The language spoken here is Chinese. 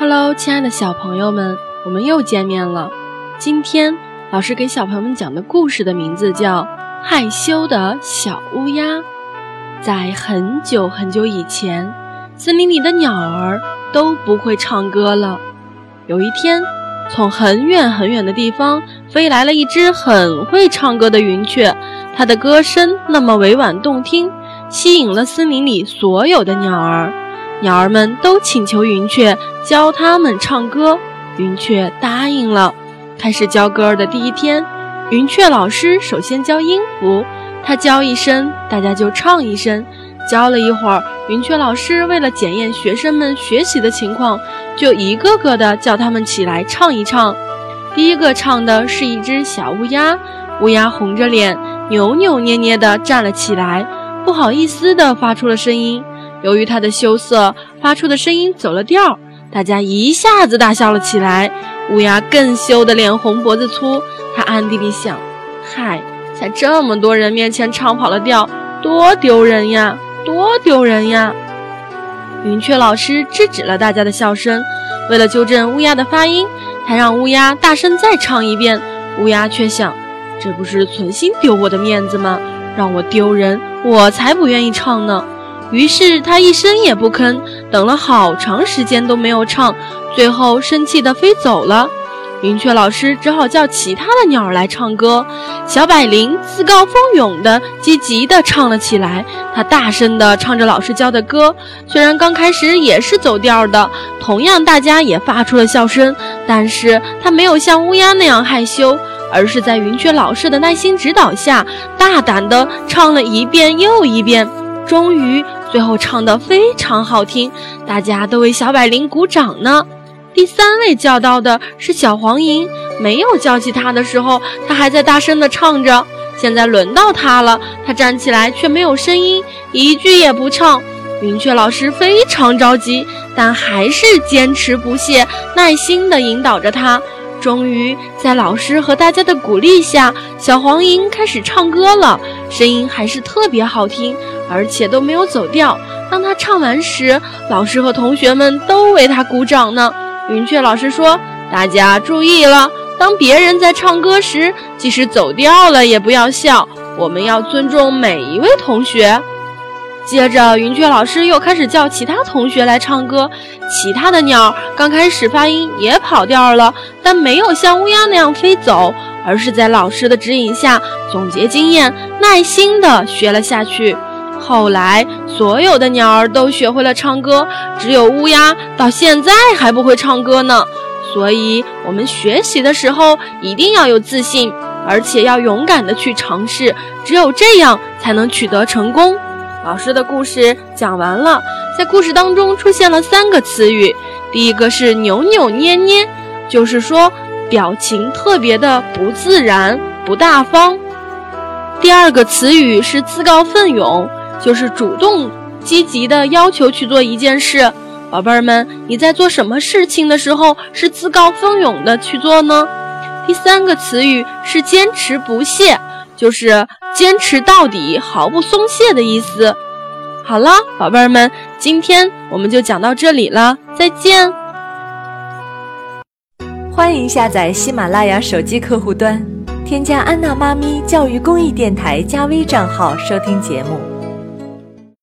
Hello，亲爱的小朋友们，我们又见面了。今天老师给小朋友们讲的故事的名字叫《害羞的小乌鸦》。在很久很久以前，森林里的鸟儿都不会唱歌了。有一天，从很远很远的地方飞来了一只很会唱歌的云雀，它的歌声那么委婉动听，吸引了森林里所有的鸟儿。鸟儿们都请求云雀教它们唱歌，云雀答应了。开始教歌儿的第一天，云雀老师首先教音符，他教一声，大家就唱一声。教了一会儿，云雀老师为了检验学生们学习的情况，就一个个的叫他们起来唱一唱。第一个唱的是一只小乌鸦，乌鸦红着脸，扭扭捏捏地站了起来，不好意思地发出了声音。由于他的羞涩，发出的声音走了调，大家一下子大笑了起来。乌鸦更羞得脸红脖子粗，他暗地里想：嗨，在这么多人面前唱跑了调，多丢人呀，多丢人呀！云雀老师制止了大家的笑声，为了纠正乌鸦的发音，他让乌鸦大声再唱一遍。乌鸦却想：这不是存心丢我的面子吗？让我丢人，我才不愿意唱呢。于是他一声也不吭，等了好长时间都没有唱，最后生气地飞走了。云雀老师只好叫其他的鸟儿来唱歌。小百灵自告奋勇地、积极地唱了起来。他大声地唱着老师教的歌，虽然刚开始也是走调的，同样大家也发出了笑声，但是他没有像乌鸦那样害羞，而是在云雀老师的耐心指导下，大胆地唱了一遍又一遍。终于，最后唱得非常好听，大家都为小百灵鼓掌呢。第三位叫到的是小黄莺，没有叫起他的时候，他还在大声地唱着。现在轮到他了，他站起来却没有声音，一句也不唱。云雀老师非常着急，但还是坚持不懈，耐心地引导着他。终于，在老师和大家的鼓励下，小黄莺开始唱歌了，声音还是特别好听，而且都没有走调。当他唱完时，老师和同学们都为他鼓掌呢。云雀老师说：“大家注意了，当别人在唱歌时，即使走调了也不要笑，我们要尊重每一位同学。”接着，云雀老师又开始叫其他同学来唱歌。其他的鸟刚开始发音也跑调了，但没有像乌鸦那样飞走，而是在老师的指引下总结经验，耐心地学了下去。后来，所有的鸟儿都学会了唱歌，只有乌鸦到现在还不会唱歌呢。所以，我们学习的时候一定要有自信，而且要勇敢地去尝试，只有这样才能取得成功。老师的故事讲完了，在故事当中出现了三个词语，第一个是扭扭捏捏，就是说表情特别的不自然、不大方；第二个词语是自告奋勇，就是主动积极的要求去做一件事。宝贝儿们，你在做什么事情的时候是自告奋勇的去做呢？第三个词语是坚持不懈。就是坚持到底、毫不松懈的意思。好了，宝贝儿们，今天我们就讲到这里了，再见。欢迎下载喜马拉雅手机客户端，添加安娜妈咪教育公益电台加微账号收听节目。